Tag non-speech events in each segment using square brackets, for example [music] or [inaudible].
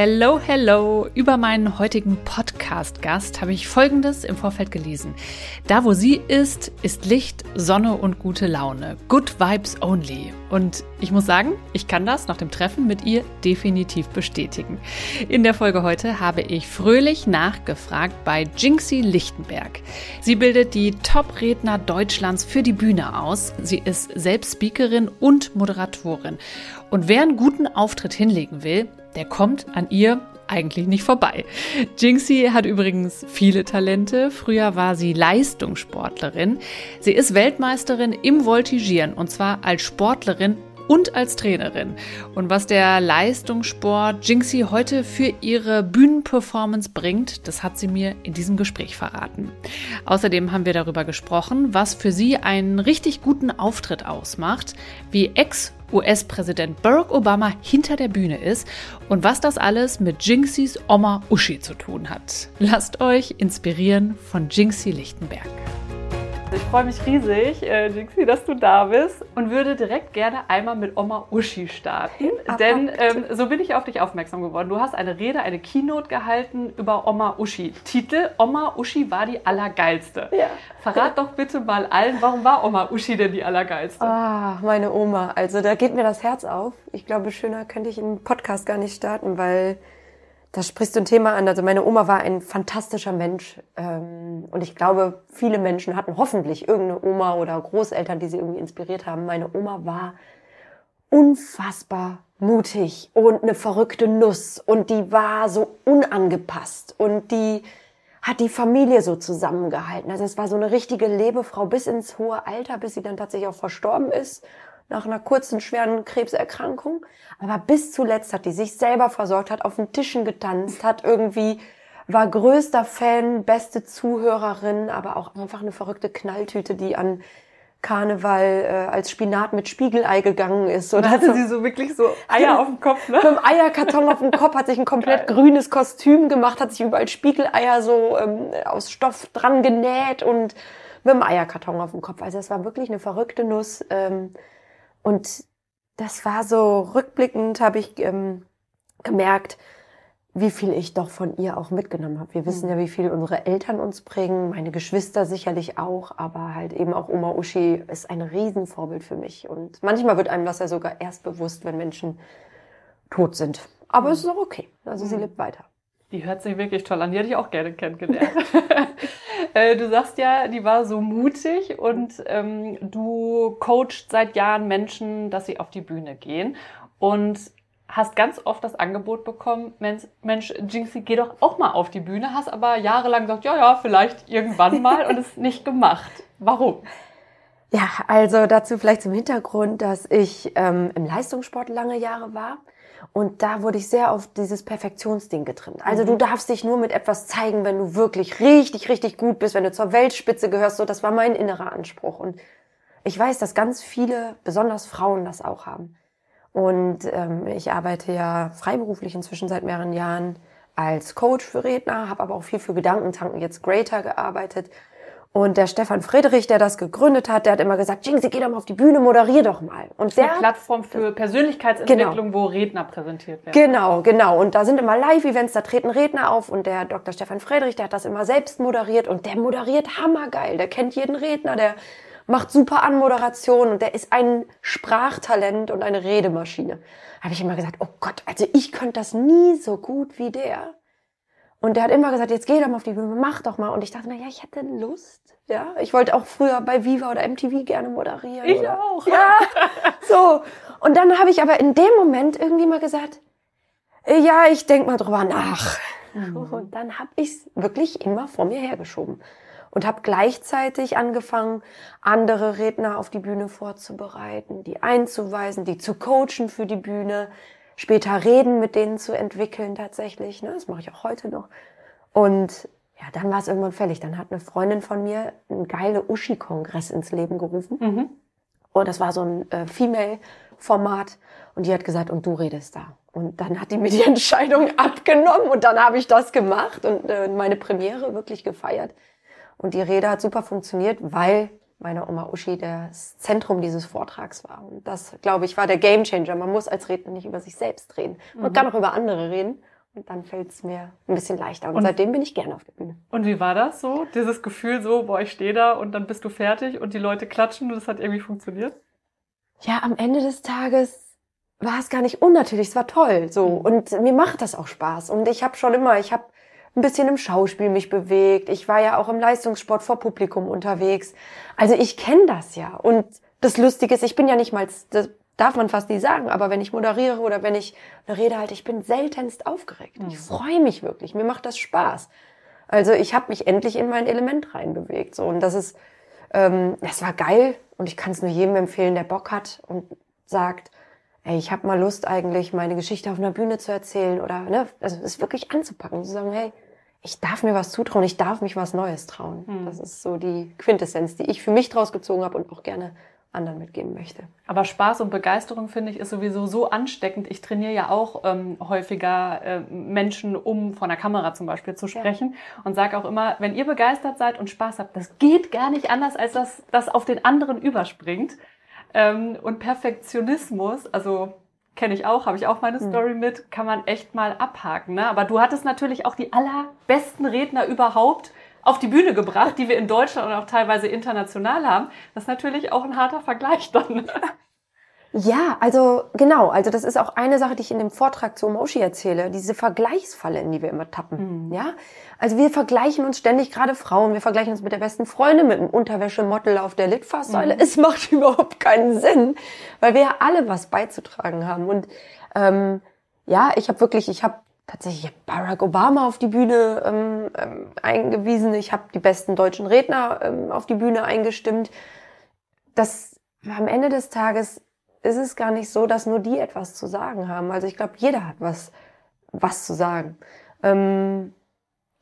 Hello, hello! Über meinen heutigen Podcast-Gast habe ich Folgendes im Vorfeld gelesen. Da, wo sie ist, ist Licht, Sonne und gute Laune. Good Vibes only. Und ich muss sagen, ich kann das nach dem Treffen mit ihr definitiv bestätigen. In der Folge heute habe ich fröhlich nachgefragt bei Jinxie Lichtenberg. Sie bildet die Top-Redner Deutschlands für die Bühne aus. Sie ist selbst Speakerin und Moderatorin. Und wer einen guten Auftritt hinlegen will, der kommt an ihr eigentlich nicht vorbei. Jinxie hat übrigens viele Talente. Früher war sie Leistungssportlerin. Sie ist Weltmeisterin im Voltigieren und zwar als Sportlerin und als Trainerin. Und was der Leistungssport Jinxie heute für ihre Bühnenperformance bringt, das hat sie mir in diesem Gespräch verraten. Außerdem haben wir darüber gesprochen, was für sie einen richtig guten Auftritt ausmacht, wie Ex US-Präsident Barack Obama hinter der Bühne ist und was das alles mit Jinxies Oma Uschi zu tun hat. Lasst euch inspirieren von Jinxie Lichtenberg. Ich freue mich riesig, äh, Jinxie, dass du da bist und würde direkt gerne einmal mit Oma Uschi starten. Denn ähm, so bin ich auf dich aufmerksam geworden. Du hast eine Rede, eine Keynote gehalten über Oma Uschi. Titel Oma Uschi war die Allergeilste. Ja. Verrat doch bitte mal allen, warum war Oma Uschi denn die Allergeilste? Ah, meine Oma. Also da geht mir das Herz auf. Ich glaube, schöner könnte ich einen Podcast gar nicht starten, weil da sprichst du ein Thema an. Also meine Oma war ein fantastischer Mensch. Ähm, und ich glaube, viele Menschen hatten hoffentlich irgendeine Oma oder Großeltern, die sie irgendwie inspiriert haben. Meine Oma war unfassbar mutig und eine verrückte Nuss. Und die war so unangepasst. Und die hat die Familie so zusammengehalten. Also es war so eine richtige Lebefrau bis ins hohe Alter, bis sie dann tatsächlich auch verstorben ist nach einer kurzen, schweren Krebserkrankung. Aber bis zuletzt hat die sich selber versorgt, hat auf den Tischen getanzt, hat irgendwie, war größter Fan, beste Zuhörerin, aber auch einfach eine verrückte Knalltüte, die an Karneval äh, als Spinat mit Spiegelei gegangen ist. Oder hatte so. sie so wirklich so Eier auf dem Kopf, ne? Mit einem Eierkarton auf dem Kopf, hat sich ein komplett Geil. grünes Kostüm gemacht, hat sich überall Spiegeleier so ähm, aus Stoff dran genäht und mit einem Eierkarton auf dem Kopf. Also es war wirklich eine verrückte Nuss. Ähm, und das war so rückblickend, habe ich ähm, gemerkt, wie viel ich doch von ihr auch mitgenommen habe. Wir wissen mhm. ja, wie viel unsere Eltern uns prägen, meine Geschwister sicherlich auch, aber halt eben auch Oma Uschi ist ein Riesenvorbild für mich. Und manchmal wird einem das ja sogar erst bewusst, wenn Menschen tot sind. Aber mhm. es ist auch okay. Also mhm. sie lebt weiter. Die hört sich wirklich toll an. Die hätte ich auch gerne kennengelernt. [laughs] Äh, du sagst ja, die war so mutig und ähm, du coachst seit Jahren Menschen, dass sie auf die Bühne gehen und hast ganz oft das Angebot bekommen, Mensch, Mensch, Jinxie, geh doch auch mal auf die Bühne, hast aber jahrelang gesagt, ja, ja, vielleicht irgendwann mal und es nicht gemacht. Warum? Ja, also dazu vielleicht zum Hintergrund, dass ich ähm, im Leistungssport lange Jahre war und da wurde ich sehr auf dieses Perfektionsding getrimmt. Also mhm. du darfst dich nur mit etwas zeigen, wenn du wirklich richtig, richtig gut bist, wenn du zur Weltspitze gehörst. So, das war mein innerer Anspruch. Und ich weiß, dass ganz viele, besonders Frauen, das auch haben. Und ähm, ich arbeite ja freiberuflich inzwischen seit mehreren Jahren als Coach für Redner, habe aber auch viel für Gedankentanken jetzt Greater gearbeitet und der Stefan Friedrich, der das gegründet hat, der hat immer gesagt, Jinxie, geh doch mal auf die Bühne, moderier doch mal. Und der eine Plattform für Persönlichkeitsentwicklung, genau. wo Redner präsentiert werden. Genau, genau. Und da sind immer Live-Events, da treten Redner auf und der Dr. Stefan Friedrich, der hat das immer selbst moderiert und der moderiert hammergeil. Der kennt jeden Redner, der macht super Anmoderation und der ist ein Sprachtalent und eine Redemaschine. Habe ich immer gesagt, oh Gott, also ich könnte das nie so gut wie der. Und der hat immer gesagt, jetzt geh doch mal auf die Bühne, mach doch mal. Und ich dachte, na ja, ich hätte Lust. Ja, ich wollte auch früher bei Viva oder MTV gerne moderieren. Ich oder? auch. Ja, [laughs] so. Und dann habe ich aber in dem Moment irgendwie mal gesagt, äh, ja, ich denk mal drüber nach. Mhm. Und dann habe ich es wirklich immer vor mir hergeschoben und habe gleichzeitig angefangen, andere Redner auf die Bühne vorzubereiten, die einzuweisen, die zu coachen für die Bühne, später Reden mit denen zu entwickeln tatsächlich. Ne? Das mache ich auch heute noch. Und ja, dann war es irgendwann fällig. Dann hat eine Freundin von mir einen geile Uschi-Kongress ins Leben gerufen. Mhm. Und das war so ein äh, Female-Format. Und die hat gesagt, und du redest da. Und dann hat die mir die [laughs] Entscheidung abgenommen und dann habe ich das gemacht und äh, meine Premiere wirklich gefeiert. Und die Rede hat super funktioniert, weil meine Oma Uschi das Zentrum dieses Vortrags war. Und das, glaube ich, war der Gamechanger. Man muss als Redner nicht über sich selbst reden. Man mhm. kann auch über andere reden. Und dann fällt es mir ein bisschen leichter. Und, und, seitdem bin ich gerne auf der Bühne. Und wie war das so? Dieses Gefühl so, boah, ich stehe da und dann bist du fertig und die Leute klatschen und das hat irgendwie funktioniert? Ja, am Ende des Tages war es gar nicht unnatürlich, es war toll. So. Mhm. Und mir macht das auch Spaß. Und ich habe schon immer, ich habe ein bisschen im Schauspiel mich bewegt. Ich war ja auch im Leistungssport vor Publikum unterwegs. Also ich kenne das ja. Und das Lustige ist, ich bin ja nicht mal, das darf man fast nie sagen, aber wenn ich moderiere oder wenn ich eine Rede halte, ich bin seltenst aufgeregt. Ich freue mich wirklich. Mir macht das Spaß. Also ich habe mich endlich in mein Element reinbewegt. So und das ist, ähm, das war geil und ich kann es nur jedem empfehlen, der Bock hat und sagt, ey, ich habe mal Lust eigentlich meine Geschichte auf einer Bühne zu erzählen oder ne, also es wirklich anzupacken, zu sagen, hey, ich darf mir was zutrauen, ich darf mich was Neues trauen. Mhm. Das ist so die Quintessenz, die ich für mich draus gezogen habe und auch gerne anderen mitgeben möchte. Aber Spaß und Begeisterung finde ich ist sowieso so ansteckend. Ich trainiere ja auch ähm, häufiger äh, Menschen, um vor der Kamera zum Beispiel zu sprechen ja. und sage auch immer, wenn ihr begeistert seid und Spaß habt, das geht gar nicht anders, als dass das auf den anderen überspringt. Ähm, und Perfektionismus, also kenne ich auch, habe ich auch meine hm. Story mit, kann man echt mal abhaken. Ne? Aber du hattest natürlich auch die allerbesten Redner überhaupt auf die Bühne gebracht, die wir in Deutschland und auch teilweise international haben. Das ist natürlich auch ein harter Vergleich dann. Ja, also genau, also das ist auch eine Sache, die ich in dem Vortrag zu Moshi erzähle, diese Vergleichsfalle, in die wir immer tappen. Mhm. Ja, also wir vergleichen uns ständig, gerade Frauen, wir vergleichen uns mit der besten Freundin, mit dem Unterwäschemodel auf der Litfaßsäule. Mhm. Es macht [laughs] überhaupt keinen Sinn, weil wir ja alle was beizutragen haben. Und ähm, ja, ich habe wirklich, ich habe tatsächlich Barack Obama auf die Bühne ähm, ähm, eingewiesen. Ich habe die besten deutschen Redner ähm, auf die Bühne eingestimmt. Das am Ende des Tages ist es gar nicht so, dass nur die etwas zu sagen haben. Also ich glaube, jeder hat was, was zu sagen. Ähm,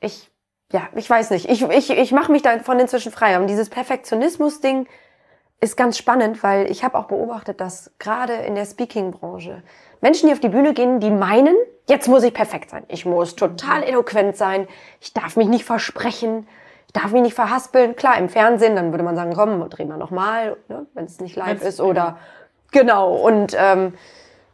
ich, ja, ich weiß nicht. Ich, ich, ich mache mich davon inzwischen frei. Und dieses Perfektionismus-Ding ist ganz spannend, weil ich habe auch beobachtet, dass gerade in der Speaking-Branche Menschen, die auf die Bühne gehen, die meinen, jetzt muss ich perfekt sein. Ich muss total mhm. eloquent sein. Ich darf mich nicht versprechen. Ich darf mich nicht verhaspeln. Klar, im Fernsehen, dann würde man sagen, komm, drehen wir nochmal, ne, wenn es nicht live ist. Oder genau. Und ähm,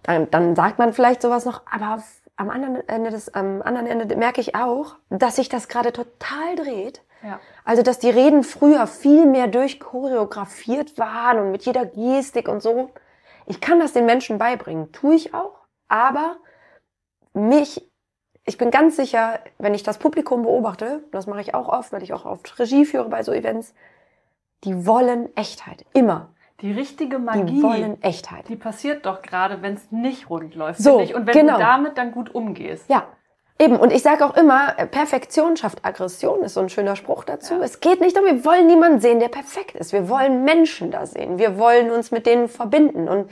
dann, dann sagt man vielleicht sowas noch. Aber am anderen Ende des, am anderen Ende merke ich auch, dass sich das gerade total dreht. Ja. Also, dass die Reden früher viel mehr durchchoreografiert waren und mit jeder Gestik und so. Ich kann das den Menschen beibringen, tue ich auch, aber mich, ich bin ganz sicher, wenn ich das Publikum beobachte, das mache ich auch oft, weil ich auch oft Regie führe bei so Events, die wollen Echtheit, immer. Die richtige Magie, die wollen Echtheit. Die passiert doch gerade, wenn es nicht rund läuft. So, und wenn genau. du damit dann gut umgehst. Ja, Eben, und ich sage auch immer, Perfektion schafft Aggression, ist so ein schöner Spruch dazu. Ja. Es geht nicht darum, wir wollen niemanden sehen, der perfekt ist. Wir wollen Menschen da sehen. Wir wollen uns mit denen verbinden. Und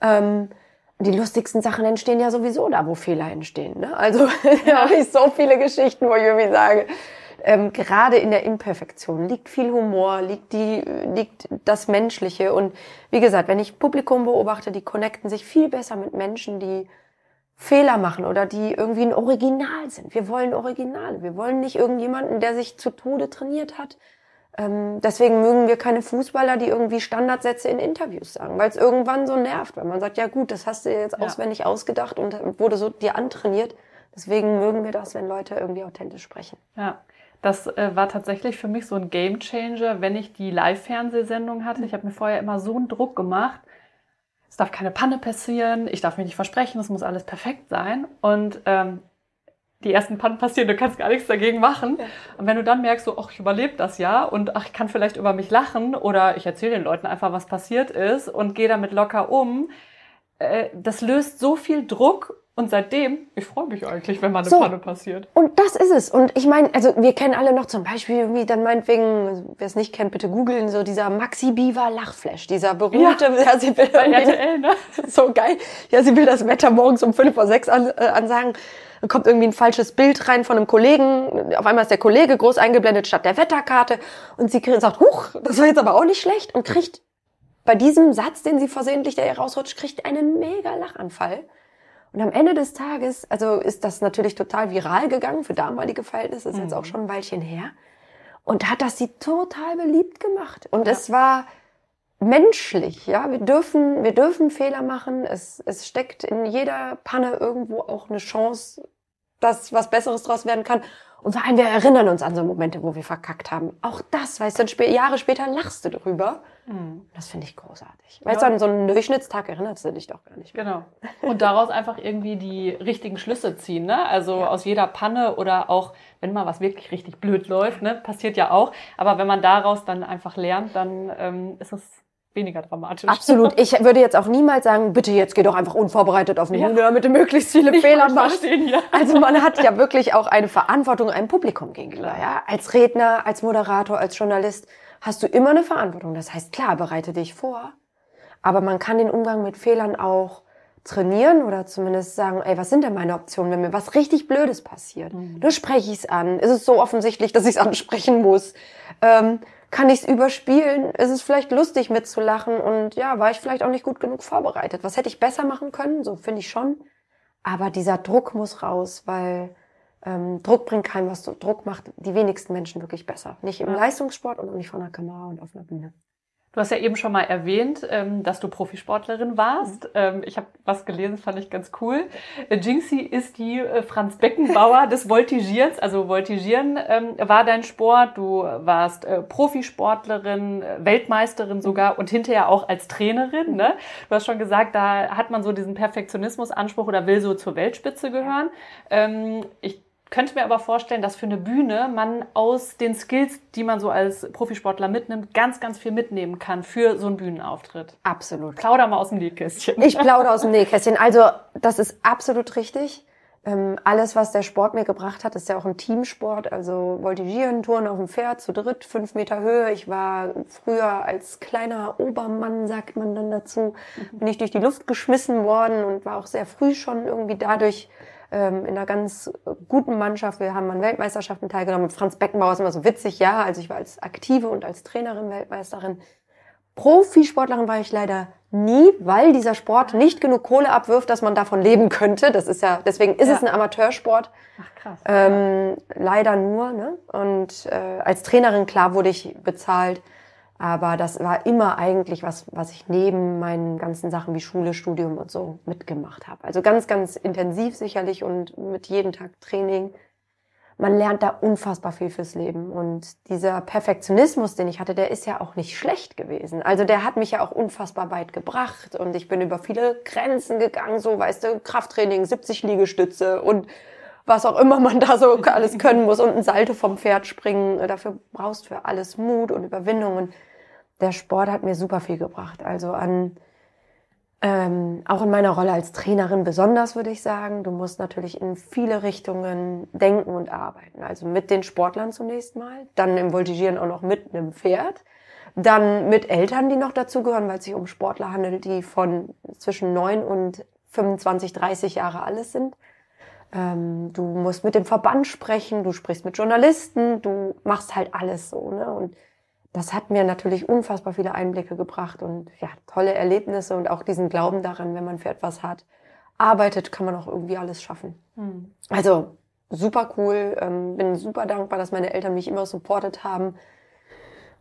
ähm, die lustigsten Sachen entstehen ja sowieso da, wo Fehler entstehen. Ne? Also [laughs] da habe ich so viele Geschichten, wo ich irgendwie sage, ähm, gerade in der Imperfektion liegt viel Humor, liegt die, liegt das Menschliche. Und wie gesagt, wenn ich Publikum beobachte, die connecten sich viel besser mit Menschen, die Fehler machen oder die irgendwie ein Original sind. Wir wollen Originale. Wir wollen nicht irgendjemanden, der sich zu Tode trainiert hat, ähm, deswegen mögen wir keine Fußballer, die irgendwie Standardsätze in Interviews sagen, weil es irgendwann so nervt, weil man sagt, ja gut, das hast du jetzt ja. auswendig ausgedacht und wurde so dir antrainiert. Deswegen mögen wir das, wenn Leute irgendwie authentisch sprechen. Ja. Das äh, war tatsächlich für mich so ein Game Changer, wenn ich die Live-Fernsehsendung hatte. Ich habe mir vorher immer so einen Druck gemacht. Es darf keine Panne passieren, ich darf mich nicht versprechen, es muss alles perfekt sein. Und ähm, die ersten Pannen passieren, du kannst gar nichts dagegen machen. Ja. Und wenn du dann merkst, so, ach, ich überlebe das ja und ach, ich kann vielleicht über mich lachen oder ich erzähle den Leuten einfach, was passiert ist und gehe damit locker um, äh, das löst so viel Druck und seitdem, ich freue mich eigentlich, wenn mal eine so, Panne passiert. Und das ist es. Und ich meine, also wir kennen alle noch zum Beispiel, wie dann meinetwegen, wer es nicht kennt, bitte googeln, so dieser Maxi Biva Lachflash, dieser berühmte, ja, ja sie will RTL, ne? [laughs] so geil. Ja, sie will das Wetter morgens um fünf vor sechs an, äh, ansagen dann kommt irgendwie ein falsches Bild rein von einem Kollegen, auf einmal ist der Kollege groß eingeblendet statt der Wetterkarte und sie sagt, huch, das war jetzt aber auch nicht schlecht und kriegt bei diesem Satz, den sie versehentlich da rausrutscht, kriegt einen mega Lachanfall. Und am Ende des Tages, also ist das natürlich total viral gegangen für damalige Verhältnisse, ist mhm. jetzt auch schon ein Weilchen her. Und hat das sie total beliebt gemacht. Und ja. es war menschlich, ja. Wir dürfen, wir dürfen Fehler machen. Es, es steckt in jeder Panne irgendwo auch eine Chance, dass was Besseres draus werden kann. Und vor allem, wir erinnern uns an so Momente, wo wir verkackt haben. Auch das, weißt du, Jahre später lachst du drüber. Mhm. Das finde ich großartig. Weißt ja. du, an so einen Durchschnittstag erinnerst du dich doch gar nicht mehr. Genau. Und daraus einfach irgendwie die richtigen Schlüsse ziehen, ne? Also ja. aus jeder Panne oder auch, wenn mal was wirklich richtig blöd läuft, ne? Passiert ja auch. Aber wenn man daraus dann einfach lernt, dann ähm, ist es weniger dramatisch. Absolut. Ich würde jetzt auch niemals sagen, bitte jetzt geh doch einfach unvorbereitet auf eine ja. Bühne, damit du möglichst viele [laughs] ich Fehler machst. Ja. Also man hat ja wirklich auch eine Verantwortung einem Publikum gegenüber. Ja? Als Redner, als Moderator, als Journalist hast du immer eine Verantwortung. Das heißt, klar, bereite dich vor. Aber man kann den Umgang mit Fehlern auch trainieren oder zumindest sagen, ey, was sind denn meine Optionen, wenn mir was richtig Blödes passiert? Mhm. Nur spreche ich es an. Ist es so offensichtlich, dass ich es [laughs] ansprechen muss? Ähm, kann ich es überspielen? Ist es vielleicht lustig mitzulachen? Und ja, war ich vielleicht auch nicht gut genug vorbereitet? Was hätte ich besser machen können? So finde ich schon. Aber dieser Druck muss raus, weil ähm, Druck bringt keinem was. Druck macht die wenigsten Menschen wirklich besser. Nicht im ja. Leistungssport und auch nicht vor einer Kamera und auf einer Bühne. Du hast ja eben schon mal erwähnt, ähm, dass du Profisportlerin warst. Mhm. Ähm, ich habe was gelesen, fand ich ganz cool. Äh, Jinxie ist die äh, Franz Beckenbauer des Voltigierens. Also Voltigieren ähm, war dein Sport. Du warst äh, Profisportlerin, Weltmeisterin sogar und hinterher auch als Trainerin. Ne? Du hast schon gesagt, da hat man so diesen Perfektionismusanspruch oder will so zur Weltspitze gehören. Ich könnte mir aber vorstellen, dass für eine Bühne man aus den Skills, die man so als Profisportler mitnimmt, ganz, ganz viel mitnehmen kann für so einen Bühnenauftritt. Absolut. Plauder mal aus dem Nähkästchen. Ich plaudere aus dem [laughs] Nähkästchen. Also, das ist absolut richtig. Ähm, alles, was der Sport mir gebracht hat, ist ja auch ein Teamsport. Also Voltigieren, Touren auf dem Pferd, zu dritt, fünf Meter Höhe. Ich war früher als kleiner Obermann, sagt man dann dazu, bin ich durch die Luft geschmissen worden und war auch sehr früh schon irgendwie dadurch ähm, in einer ganz guten Mannschaft. Wir haben an Weltmeisterschaften teilgenommen. Franz Beckenbauer ist immer so witzig, ja. Also ich war als Aktive und als Trainerin Weltmeisterin. Profisportlerin war ich leider nie, weil dieser Sport nicht genug Kohle abwirft, dass man davon leben könnte. Das ist ja, deswegen ist ja. es ein Amateursport. Ach krass. Ähm, leider nur. Ne? Und äh, als Trainerin klar wurde ich bezahlt. Aber das war immer eigentlich was, was ich neben meinen ganzen Sachen wie Schule, Studium und so mitgemacht habe. Also ganz, ganz intensiv sicherlich und mit jedem Tag Training. Man lernt da unfassbar viel fürs Leben. Und dieser Perfektionismus, den ich hatte, der ist ja auch nicht schlecht gewesen. Also der hat mich ja auch unfassbar weit gebracht. Und ich bin über viele Grenzen gegangen, so weißt du, Krafttraining, 70 Liegestütze und was auch immer man da so alles können muss und ein Salto vom Pferd springen. Dafür brauchst du für alles Mut und Überwindung. Und der Sport hat mir super viel gebracht. Also an ähm, auch in meiner Rolle als Trainerin besonders würde ich sagen. Du musst natürlich in viele Richtungen denken und arbeiten. Also mit den Sportlern zunächst mal, dann im Voltigieren auch noch mit einem Pferd, dann mit Eltern, die noch dazugehören, weil es sich um Sportler handelt, die von zwischen neun und 25, 30 Jahre alles sind. Ähm, du musst mit dem Verband sprechen, du sprichst mit Journalisten, du machst halt alles so. Ne? Und das hat mir natürlich unfassbar viele Einblicke gebracht und ja, tolle Erlebnisse und auch diesen Glauben daran, wenn man für etwas hat, arbeitet, kann man auch irgendwie alles schaffen. Mhm. Also super cool, ähm, bin super dankbar, dass meine Eltern mich immer supportet haben,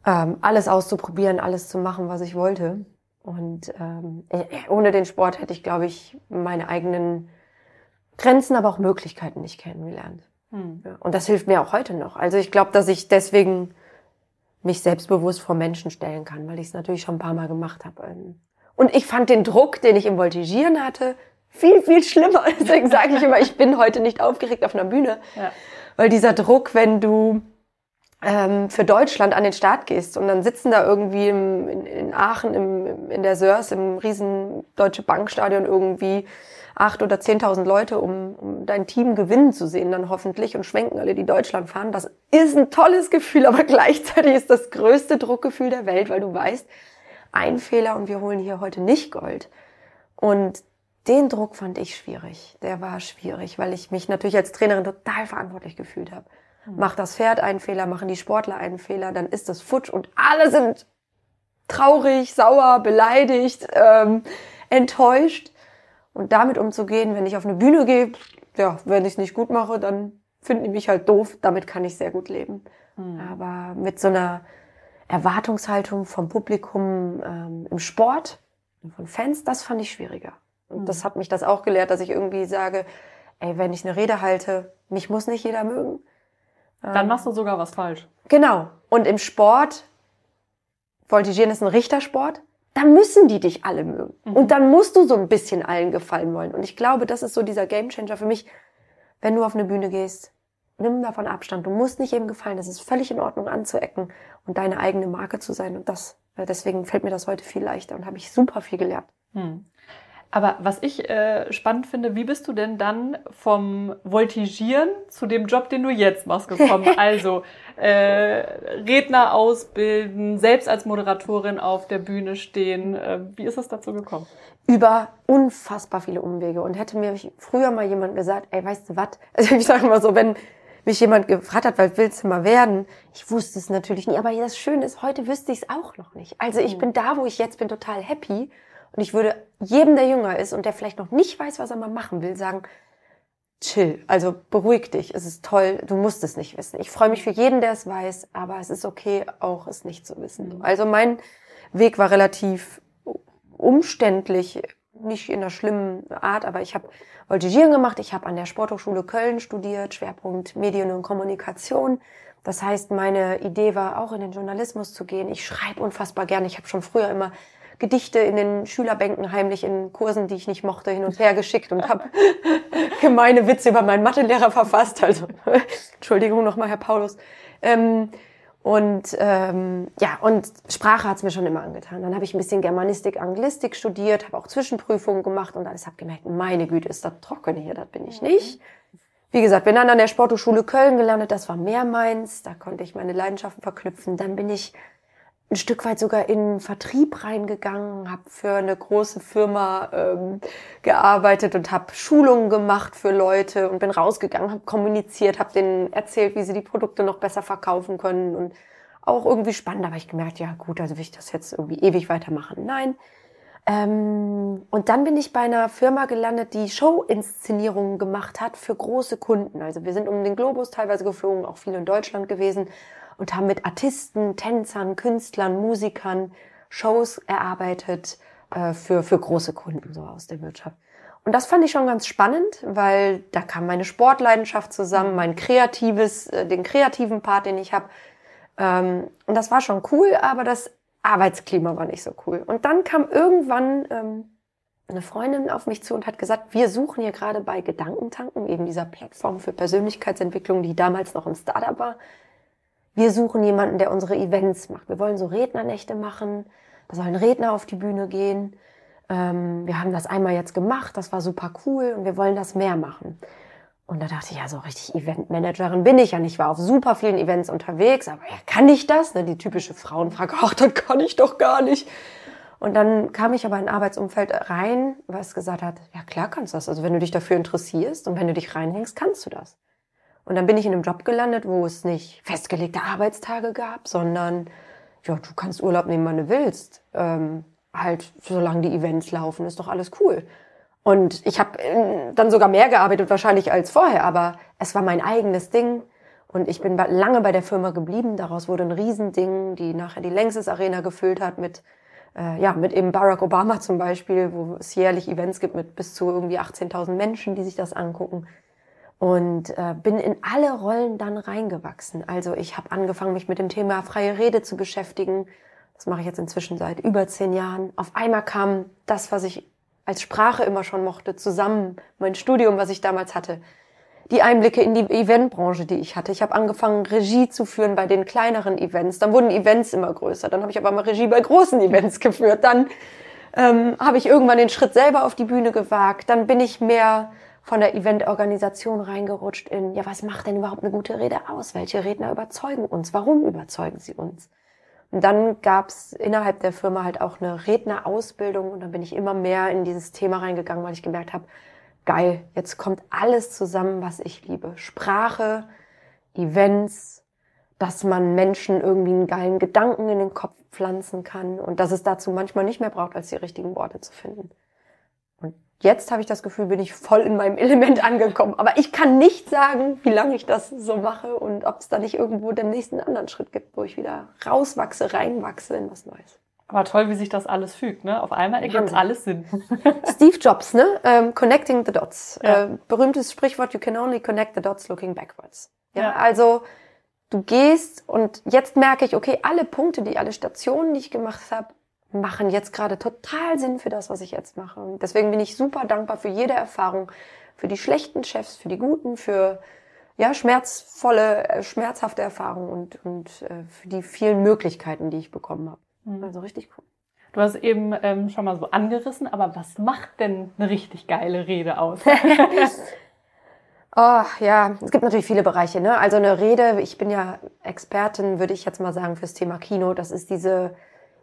ähm, alles auszuprobieren, alles zu machen, was ich wollte. Und ähm, äh, ohne den Sport hätte ich, glaube ich, meine eigenen Grenzen, aber auch Möglichkeiten nicht kennengelernt. Mhm. Ja, und das hilft mir auch heute noch. Also ich glaube, dass ich deswegen mich selbstbewusst vor Menschen stellen kann, weil ich es natürlich schon ein paar Mal gemacht habe. Und ich fand den Druck, den ich im Voltigieren hatte, viel, viel schlimmer. [laughs] Deswegen sage ich immer, ich bin heute nicht aufgeregt auf einer Bühne. Ja. Weil dieser Druck, wenn du ähm, für Deutschland an den Start gehst und dann sitzen da irgendwie im, in, in Aachen im, in der Sörs im riesen Deutsche Bankstadion irgendwie acht oder zehntausend Leute, um, um dein Team gewinnen zu sehen, dann hoffentlich und schwenken alle, die Deutschland fahren. Das ist ein tolles Gefühl, aber [laughs] gleichzeitig ist das größte Druckgefühl der Welt, weil du weißt, ein Fehler und wir holen hier heute nicht Gold. Und den Druck fand ich schwierig. Der war schwierig, weil ich mich natürlich als Trainerin total verantwortlich gefühlt habe. Mhm. Macht das Pferd einen Fehler, machen die Sportler einen Fehler, dann ist das futsch und alle sind traurig, sauer, beleidigt, ähm, enttäuscht. Und damit umzugehen, wenn ich auf eine Bühne gehe, ja, wenn ich es nicht gut mache, dann finden die mich halt doof. Damit kann ich sehr gut leben. Mhm. Aber mit so einer Erwartungshaltung vom Publikum ähm, im Sport, von Fans, das fand ich schwieriger. Und mhm. das hat mich das auch gelehrt, dass ich irgendwie sage, ey, wenn ich eine Rede halte, mich muss nicht jeder mögen. Dann machst du sogar was falsch. Genau. Und im Sport, Voltigieren ist ein Richtersport, da müssen die dich alle mögen. Mhm. Und dann musst du so ein bisschen allen gefallen wollen. Und ich glaube, das ist so dieser Gamechanger für mich. Wenn du auf eine Bühne gehst, nimm davon Abstand. Du musst nicht jedem gefallen. Das ist völlig in Ordnung anzuecken und deine eigene Marke zu sein. Und das, äh, deswegen fällt mir das heute viel leichter und habe ich super viel gelernt. Hm. Aber was ich äh, spannend finde, wie bist du denn dann vom Voltigieren zu dem Job, den du jetzt machst, gekommen? [laughs] also äh, Redner ausbilden, selbst als Moderatorin auf der Bühne stehen. Äh, wie ist es dazu gekommen? Über unfassbar viele Umwege. Und hätte mir früher mal jemand gesagt, ey, weißt du was? [laughs] Also ich sage mal so, wenn mich jemand gefragt hat, was willst du mal werden? Ich wusste es natürlich nie. Aber das Schöne ist, heute wüsste ich es auch noch nicht. Also ich mhm. bin da, wo ich jetzt bin, total happy. Und ich würde jedem, der jünger ist und der vielleicht noch nicht weiß, was er mal machen will, sagen, chill, also beruhig dich, es ist toll, du musst es nicht wissen. Ich freue mich für jeden, der es weiß, aber es ist okay, auch es nicht zu wissen. Mhm. Also mein Weg war relativ umständlich, nicht in einer schlimmen Art, aber ich habe Voltigieren gemacht, ich habe an der Sporthochschule Köln studiert, Schwerpunkt Medien und Kommunikation. Das heißt, meine Idee war auch in den Journalismus zu gehen. Ich schreibe unfassbar gerne. Ich habe schon früher immer Gedichte in den Schülerbänken heimlich in Kursen, die ich nicht mochte, hin und her geschickt und habe [laughs] gemeine Witze über meinen Mathelehrer verfasst. Also [laughs] Entschuldigung nochmal, Herr Paulus. Ähm, und ähm, ja, und Sprache hat's mir schon immer angetan. Dann habe ich ein bisschen Germanistik, Anglistik studiert, habe auch Zwischenprüfungen gemacht und alles habe gemerkt, meine Güte, ist das trocken hier, das bin ich nicht. Wie gesagt, bin dann an der Sporthochschule Köln gelandet, das war mehr meins, da konnte ich meine Leidenschaften verknüpfen. Dann bin ich ein Stück weit sogar in Vertrieb reingegangen, habe für eine große Firma ähm, gearbeitet und habe Schulungen gemacht für Leute und bin rausgegangen, habe kommuniziert, habe denen erzählt, wie sie die Produkte noch besser verkaufen können und auch irgendwie spannend, aber ich gemerkt, ja gut, also will ich das jetzt irgendwie ewig weitermachen? Nein. Ähm, und dann bin ich bei einer Firma gelandet, die Showinszenierungen gemacht hat für große Kunden. Also wir sind um den Globus teilweise geflogen, auch viel in Deutschland gewesen und haben mit Artisten, Tänzern, Künstlern, Musikern Shows erarbeitet äh, für, für große Kunden so aus der Wirtschaft. Und das fand ich schon ganz spannend, weil da kam meine Sportleidenschaft zusammen, mein kreatives, äh, den kreativen Part, den ich habe. Ähm, und das war schon cool, aber das Arbeitsklima war nicht so cool. Und dann kam irgendwann ähm, eine Freundin auf mich zu und hat gesagt, wir suchen hier gerade bei Gedankentanken, eben dieser Plattform für Persönlichkeitsentwicklung, die damals noch ein Startup war, wir suchen jemanden, der unsere Events macht. Wir wollen so Rednernächte machen. Da sollen Redner auf die Bühne gehen. Ähm, wir haben das einmal jetzt gemacht. Das war super cool und wir wollen das mehr machen. Und da dachte ich, ja, so richtig Eventmanagerin bin ich ja nicht. Ich war auf super vielen Events unterwegs, aber ja, kann ich das? Ne, die typische Frauenfrage, ach, das kann ich doch gar nicht. Und dann kam ich aber in ein Arbeitsumfeld rein, was gesagt hat, ja klar kannst du das. Also wenn du dich dafür interessierst und wenn du dich reinhängst, kannst du das. Und dann bin ich in einem Job gelandet, wo es nicht festgelegte Arbeitstage gab, sondern ja, du kannst Urlaub nehmen, wann du willst. Ähm, halt, solange die Events laufen, ist doch alles cool. Und ich habe äh, dann sogar mehr gearbeitet wahrscheinlich als vorher, aber es war mein eigenes Ding. Und ich bin lange bei der Firma geblieben. Daraus wurde ein Riesending, die nachher die Längstes Arena gefüllt hat mit, äh, ja, mit eben Barack Obama zum Beispiel, wo es jährlich Events gibt mit bis zu irgendwie 18.000 Menschen, die sich das angucken und äh, bin in alle Rollen dann reingewachsen. Also ich habe angefangen, mich mit dem Thema freie Rede zu beschäftigen. Das mache ich jetzt inzwischen seit über zehn Jahren. Auf einmal kam das, was ich als Sprache immer schon mochte, zusammen, mein Studium, was ich damals hatte, die Einblicke in die Eventbranche, die ich hatte. Ich habe angefangen, Regie zu führen bei den kleineren Events. Dann wurden Events immer größer. Dann habe ich aber mal Regie bei großen Events [laughs] geführt. Dann ähm, habe ich irgendwann den Schritt selber auf die Bühne gewagt. Dann bin ich mehr von der Eventorganisation reingerutscht in, ja, was macht denn überhaupt eine gute Rede aus? Welche Redner überzeugen uns? Warum überzeugen sie uns? Und dann gab's innerhalb der Firma halt auch eine Rednerausbildung und dann bin ich immer mehr in dieses Thema reingegangen, weil ich gemerkt habe, geil, jetzt kommt alles zusammen, was ich liebe. Sprache, Events, dass man Menschen irgendwie einen geilen Gedanken in den Kopf pflanzen kann und dass es dazu manchmal nicht mehr braucht, als die richtigen Worte zu finden. Jetzt habe ich das Gefühl, bin ich voll in meinem [laughs] Element angekommen. Aber ich kann nicht sagen, wie lange ich das so mache und ob es da nicht irgendwo den nächsten anderen Schritt gibt, wo ich wieder rauswachse, reinwachse in was Neues. Aber toll, wie sich das alles fügt, ne? Auf einmal ergibt alles Sinn. [laughs] Steve Jobs, ne? Ähm, connecting the dots. Ja. Äh, berühmtes Sprichwort, you can only connect the dots looking backwards. Ja, ja, also du gehst und jetzt merke ich, okay, alle Punkte, die alle Stationen, die ich gemacht habe, machen jetzt gerade total Sinn für das, was ich jetzt mache. Deswegen bin ich super dankbar für jede Erfahrung, für die schlechten Chefs, für die guten, für ja schmerzvolle, äh, schmerzhafte Erfahrungen und und äh, für die vielen Möglichkeiten, die ich bekommen habe. Mhm. Also richtig cool. Du hast eben ähm, schon mal so angerissen, aber was macht denn eine richtig geile Rede aus? [laughs] [laughs] oh, ja, es gibt natürlich viele Bereiche. Ne? Also eine Rede, ich bin ja Expertin, würde ich jetzt mal sagen, fürs Thema Kino. Das ist diese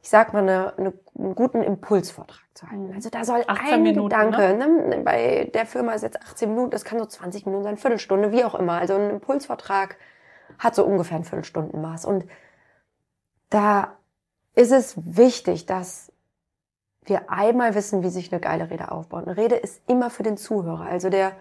ich sag mal, eine, eine, einen guten Impulsvortrag zu halten. Mhm. Also da soll ein Minuten, Gedanke, ne? ne? bei der Firma ist jetzt 18 Minuten, das kann so 20 Minuten sein, Viertelstunde, wie auch immer. Also ein Impulsvortrag hat so ungefähr ein Viertelstundenmaß. Und da ist es wichtig, dass wir einmal wissen, wie sich eine geile Rede aufbaut. Eine Rede ist immer für den Zuhörer. Also der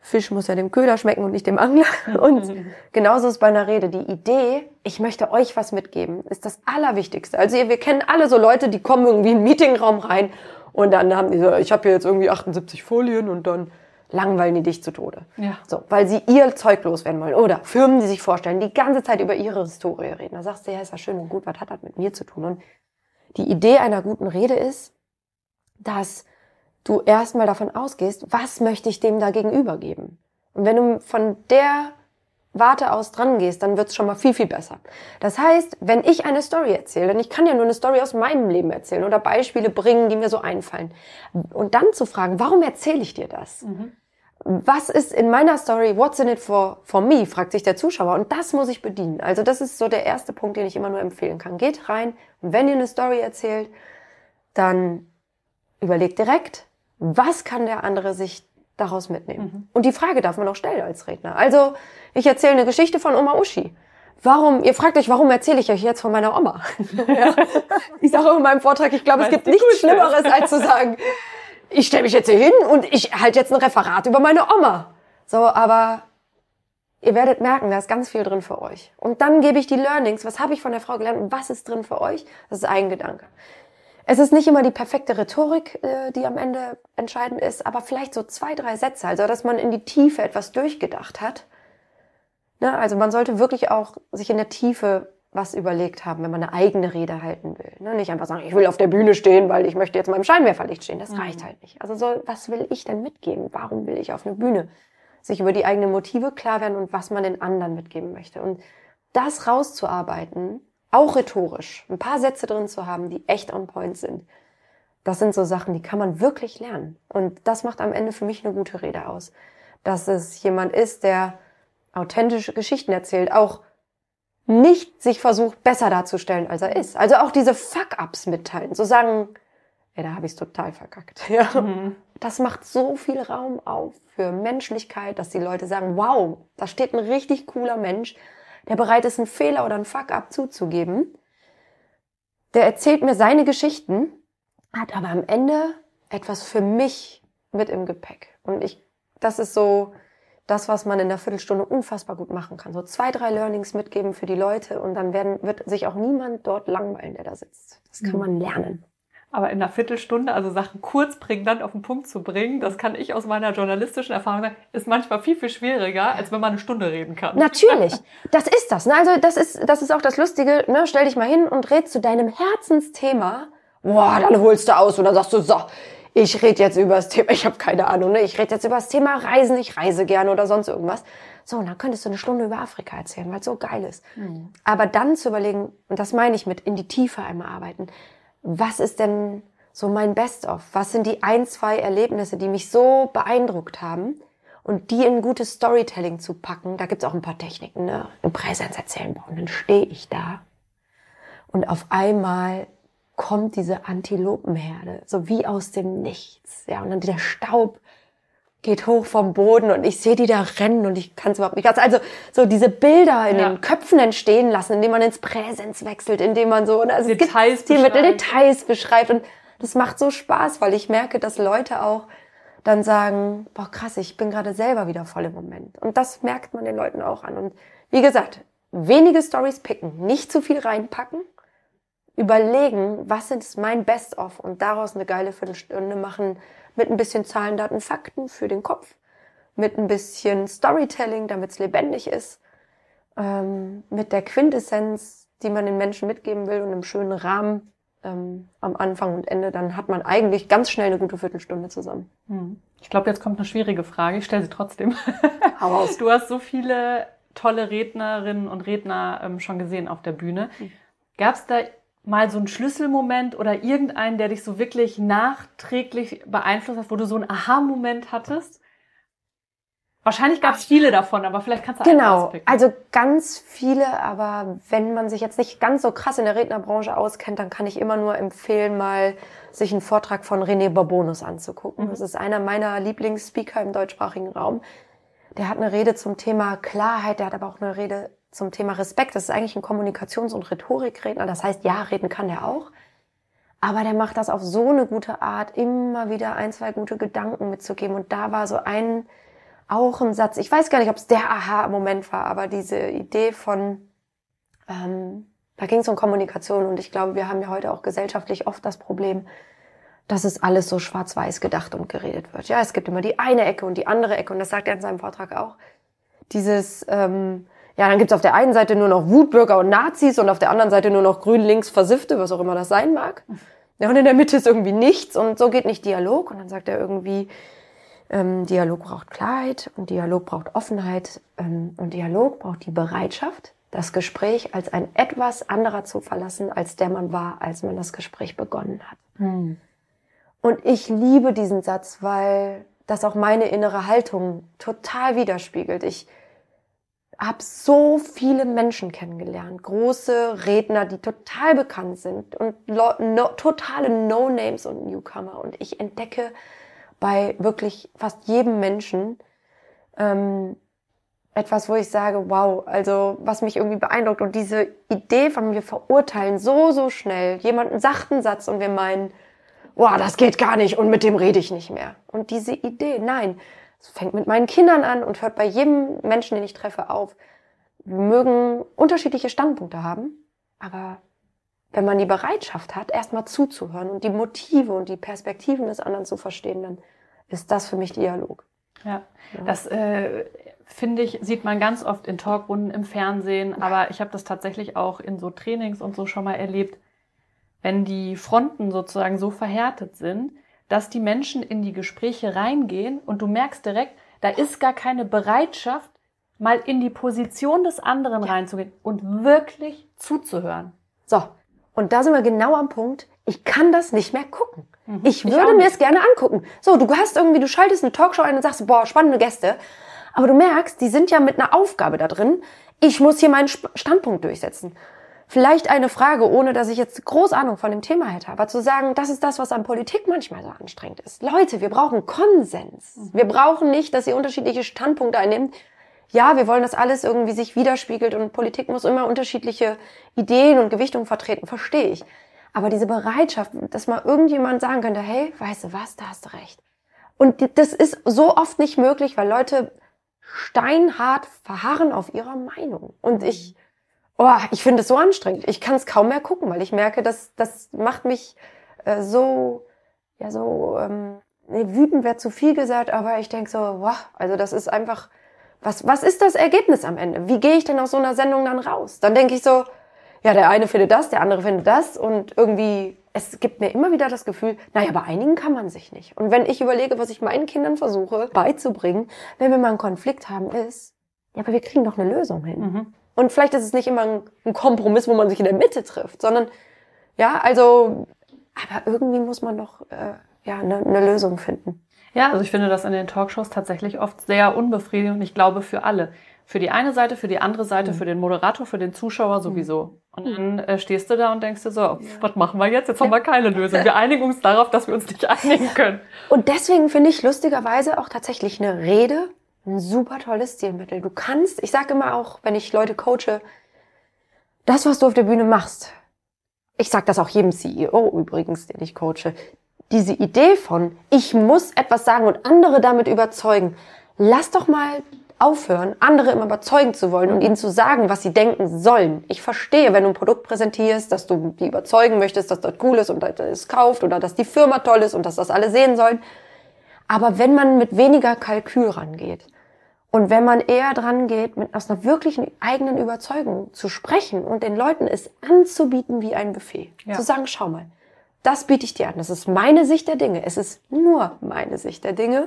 Fisch muss ja dem Köder schmecken und nicht dem Angler. [laughs] Und genauso ist bei einer Rede. Die Idee, ich möchte euch was mitgeben, ist das Allerwichtigste. Also wir kennen alle so Leute, die kommen irgendwie in einen Meetingraum rein und dann haben die so, ich habe hier jetzt irgendwie 78 Folien und dann langweilen die dich zu Tode. Ja. So, weil sie ihr Zeug loswerden wollen. Oder Firmen, die sich vorstellen, die ganze Zeit über ihre Historie reden. Da sagst du, ja, ist ja schön und gut, was hat das mit mir zu tun? Und die Idee einer guten Rede ist, dass du erstmal davon ausgehst, was möchte ich dem da gegenüber geben? Und wenn du von der Warte aus dran gehst, dann wird's schon mal viel, viel besser. Das heißt, wenn ich eine Story erzähle, und ich kann ja nur eine Story aus meinem Leben erzählen oder Beispiele bringen, die mir so einfallen, und dann zu fragen, warum erzähle ich dir das? Mhm. Was ist in meiner Story, what's in it for, for me, fragt sich der Zuschauer. Und das muss ich bedienen. Also das ist so der erste Punkt, den ich immer nur empfehlen kann. Geht rein und wenn ihr eine Story erzählt, dann überlegt direkt, was kann der andere sich daraus mitnehmen? Mhm. Und die Frage darf man auch stellen als Redner. Also, ich erzähle eine Geschichte von Oma Uschi. Warum, ihr fragt euch, warum erzähle ich euch jetzt von meiner Oma? [laughs] ja. Ich sage in meinem Vortrag, ich glaube, es gibt nichts Schlimmeres, als zu sagen, ich stelle mich jetzt hier hin und ich halte jetzt ein Referat über meine Oma. So, aber ihr werdet merken, da ist ganz viel drin für euch. Und dann gebe ich die Learnings, was habe ich von der Frau gelernt und was ist drin für euch? Das ist ein Gedanke. Es ist nicht immer die perfekte Rhetorik, äh, die am Ende entscheidend ist, aber vielleicht so zwei, drei Sätze, also dass man in die Tiefe etwas durchgedacht hat. Ne? Also man sollte wirklich auch sich in der Tiefe was überlegt haben, wenn man eine eigene Rede halten will. Ne? Nicht einfach sagen, ich will auf der Bühne stehen, weil ich möchte jetzt mal im Scheinwerferlicht stehen. Das mhm. reicht halt nicht. Also so, was will ich denn mitgeben? Warum will ich auf eine Bühne? Sich über die eigenen Motive klar werden und was man den anderen mitgeben möchte. Und das rauszuarbeiten, auch rhetorisch, ein paar Sätze drin zu haben, die echt on point sind. Das sind so Sachen, die kann man wirklich lernen. Und das macht am Ende für mich eine gute Rede aus. Dass es jemand ist, der authentische Geschichten erzählt, auch nicht sich versucht, besser darzustellen, als er ist. Also auch diese Fuck-Ups mitteilen. So sagen, ey, da habe ich total verkackt. [laughs] Ja. Mhm. Das macht so viel Raum auf für Menschlichkeit, dass die Leute sagen, wow, da steht ein richtig cooler Mensch, der bereit ist, einen Fehler oder einen Fuck-up zuzugeben. Der erzählt mir seine Geschichten, hat aber am Ende etwas für mich mit im Gepäck. Und ich, das ist so das, was man in der Viertelstunde unfassbar gut machen kann. So zwei, drei Learnings mitgeben für die Leute und dann werden, wird sich auch niemand dort langweilen, der da sitzt. Das kann mhm. man lernen. Aber in einer Viertelstunde, also Sachen kurz prägnant auf den Punkt zu bringen, das kann ich aus meiner journalistischen Erfahrung sagen, ist manchmal viel, viel schwieriger, als wenn man eine Stunde reden kann. Natürlich. [laughs] Das ist das. Ne? Also das ist, das ist auch das Lustige. Ne? Stell dich mal hin und red zu deinem Herzensthema. Boah, dann holst du aus und dann sagst du, so, ich rede jetzt über das Thema, ich habe keine Ahnung, ne? ich rede jetzt über das Thema Reisen, ich reise gerne oder sonst irgendwas. So, und dann könntest du eine Stunde über Afrika erzählen, weil es so geil ist. Mhm. Aber dann zu überlegen, und das meine ich mit in die Tiefe einmal arbeiten, was ist denn so mein Best-of? Was sind die ein, zwei Erlebnisse, die mich so beeindruckt haben? Und die in gutes Storytelling zu packen, da gibt's auch ein paar Techniken, ne? Im Präsenz erzählen bauen. Dann stehe ich da und auf einmal kommt diese Antilopenherde, so wie aus dem Nichts. Ja, und dann der Staub geht hoch vom Boden und ich sehe die da rennen und ich kann es überhaupt nicht. Also so diese Bilder in ja. den Köpfen entstehen lassen, indem man ins Präsens wechselt, indem man so also Details es mit Details beschreibt und das macht so Spaß, weil ich merke, dass Leute auch dann sagen, boah krass, ich bin gerade selber wieder voll im Moment und das merkt man den Leuten auch an und wie gesagt, wenige Stories picken, nicht zu viel reinpacken, überlegen, was ist mein Best-of und daraus eine geile Viertelstunde machen mit ein bisschen Zahlen, Daten, Fakten für den Kopf, mit ein bisschen Storytelling, damit es lebendig ist, ähm, mit der Quintessenz, die man den Menschen mitgeben will und im schönen Rahmen ähm, am Anfang und Ende, dann hat man eigentlich ganz schnell eine gute Viertelstunde zusammen. Hm. Ich glaube, jetzt kommt eine schwierige Frage. Ich stelle sie trotzdem. Hau aus. [laughs] Du hast so viele tolle Rednerinnen und Redner ähm, schon gesehen auf der Bühne. Hm. Gab es da mal so einen Schlüsselmoment oder irgendeinen, der dich so wirklich nachträglich beeinflusst hat, wo du so einen Aha-Moment hattest? Wahrscheinlich gab es viele davon, aber vielleicht kannst du Genau, also ganz viele, aber wenn man sich jetzt nicht ganz so krass in der Rednerbranche auskennt, dann kann ich immer nur empfehlen, mal sich einen Vortrag von René Bourbonus anzugucken. Mhm. Das ist einer meiner Lieblingsspeaker im deutschsprachigen Raum. Der hat eine Rede zum Thema Klarheit, der hat aber auch eine Rede zum Thema Respekt. Das ist eigentlich ein Kommunikations- und Rhetorikredner. Das heißt, ja, reden kann der auch. Aber der macht das auf so eine gute Art, immer wieder ein, zwei gute Gedanken mitzugeben. Und da war so ein, auch ein Satz, ich weiß gar nicht, ob es der Aha-Moment war, aber diese Idee von, ähm, da ging es um Kommunikation und ich glaube, wir haben ja heute auch gesellschaftlich oft das Problem, dass es alles so schwarz-weiß gedacht und geredet wird. Ja, es gibt immer die eine Ecke und die andere Ecke und das sagt er in seinem Vortrag auch. Dieses, ähm, ja, dann gibt's auf der einen Seite nur noch Wutbürger und Nazis und auf der anderen Seite nur noch grün links Versiffte, was auch immer das sein mag. Ja, und in der Mitte ist irgendwie nichts und so geht nicht Dialog. Und dann sagt er irgendwie, ähm, Dialog braucht Klarheit und Dialog braucht Offenheit ähm, und Dialog braucht die Bereitschaft, das Gespräch als ein etwas anderer zu verlassen, als der man war, als man das Gespräch begonnen hat. Hm. Und ich liebe diesen Satz, weil das auch meine innere Haltung total widerspiegelt. Ich habe so viele Menschen kennengelernt, große Redner, die total bekannt sind und no, totale No-Names und Newcomer. Und ich entdecke bei wirklich fast jedem Menschen ähm, etwas, wo ich sage, wow, also was mich irgendwie beeindruckt und diese Idee von wir verurteilen so, so schnell jemanden sagt einen Satz und wir meinen, wow, das geht gar nicht und mit dem rede ich nicht mehr. Und diese Idee, nein, es fängt mit meinen Kindern an und hört bei jedem Menschen, den ich treffe, auf. Wir mögen unterschiedliche Standpunkte haben, aber wenn man die Bereitschaft hat, erstmal zuzuhören und die Motive und die Perspektiven des anderen zu verstehen, dann ist das für mich Dialog. Ja, ja. das äh, finde ich, sieht man ganz oft in Talkrunden im Fernsehen, aber ich habe das tatsächlich auch in so Trainings und so schon mal erlebt, wenn die Fronten sozusagen so verhärtet sind, dass die Menschen in die Gespräche reingehen und du merkst direkt, da ist gar keine Bereitschaft, mal in die Position des anderen ja. reinzugehen und wirklich zuzuhören. So, und da sind wir genau am Punkt. Ich kann das nicht mehr gucken. Mhm. Ich würde mir es gerne angucken. So, du hast irgendwie, du schaltest eine Talkshow ein und sagst, boah, spannende Gäste. Aber du merkst, die sind ja mit einer Aufgabe da drin. Ich muss hier meinen Standpunkt durchsetzen vielleicht eine Frage, ohne dass ich jetzt groß Ahnung von dem Thema hätte, aber zu sagen, das ist das, was an Politik manchmal so anstrengend ist. Leute, wir brauchen Konsens. Mhm. Wir brauchen nicht, dass ihr unterschiedliche Standpunkte einnimmt. Ja, wir wollen, dass alles irgendwie sich widerspiegelt und Politik muss immer unterschiedliche Ideen und Gewichtungen vertreten, verstehe ich. Aber diese Bereitschaft, dass mal irgendjemand sagen könnte, hey, weißt du was, da hast du recht. Und das ist so oft nicht möglich, weil Leute steinhart verharren auf ihrer Meinung. Und ich oh, ich finde es so anstrengend. Ich kann es kaum mehr gucken, weil ich merke, dass das macht mich äh, so, ja so, ähm, nee, wütend wäre zu viel gesagt, aber ich denke so, wow, also das ist einfach, was, was ist das Ergebnis am Ende? Wie gehe ich denn aus so einer Sendung dann raus? Dann denke ich so, ja, der eine findet das, der andere findet das und irgendwie, es gibt mir immer wieder das Gefühl, naja, bei einigen kann man sich nicht. Und wenn ich überlege, was ich meinen Kindern versuche beizubringen, wenn wir mal einen Konflikt haben, ist, ja, aber wir kriegen doch eine Lösung hin. Mhm. Und vielleicht ist es nicht immer ein, Kompromiss, wo man sich in der Mitte trifft, sondern ja, also, aber irgendwie muss man doch äh, ja eine, eine Lösung finden. Ja, also ich finde das in den Talkshows tatsächlich oft sehr unbefriedigend ich glaube für alle. Für die eine Seite, für die andere Seite, mhm. für den Moderator, für den Zuschauer mhm. sowieso. Und dann äh, stehst du da und denkst dir so, ja. was machen wir jetzt? Jetzt haben wir keine Lösung. Wir einigen uns darauf, dass wir uns nicht [laughs] einigen können. Und deswegen finde ich lustigerweise auch tatsächlich eine Rede ein super tolles Stilmittel. Du kannst, ich sage immer auch, wenn ich Leute coache, das, was du auf der Bühne machst, ich sage das auch jedem CEO übrigens, den ich coache, diese Idee von, ich muss etwas sagen und andere damit überzeugen, lass doch mal aufhören, andere immer überzeugen zu wollen und ihnen zu sagen, was sie denken sollen. Ich verstehe, wenn du ein Produkt präsentierst, dass du die überzeugen möchtest, dass das cool ist und dass es kauft oder dass die Firma toll ist und dass das alle sehen sollen. Aber wenn man mit weniger Kalkül rangeht und wenn man eher dran geht, mit aus einer wirklichen eigenen Überzeugung zu sprechen und den Leuten es anzubieten wie ein Buffet, ja. zu sagen, schau mal, das biete ich dir an. Das ist meine Sicht der Dinge. Es ist nur meine Sicht der Dinge.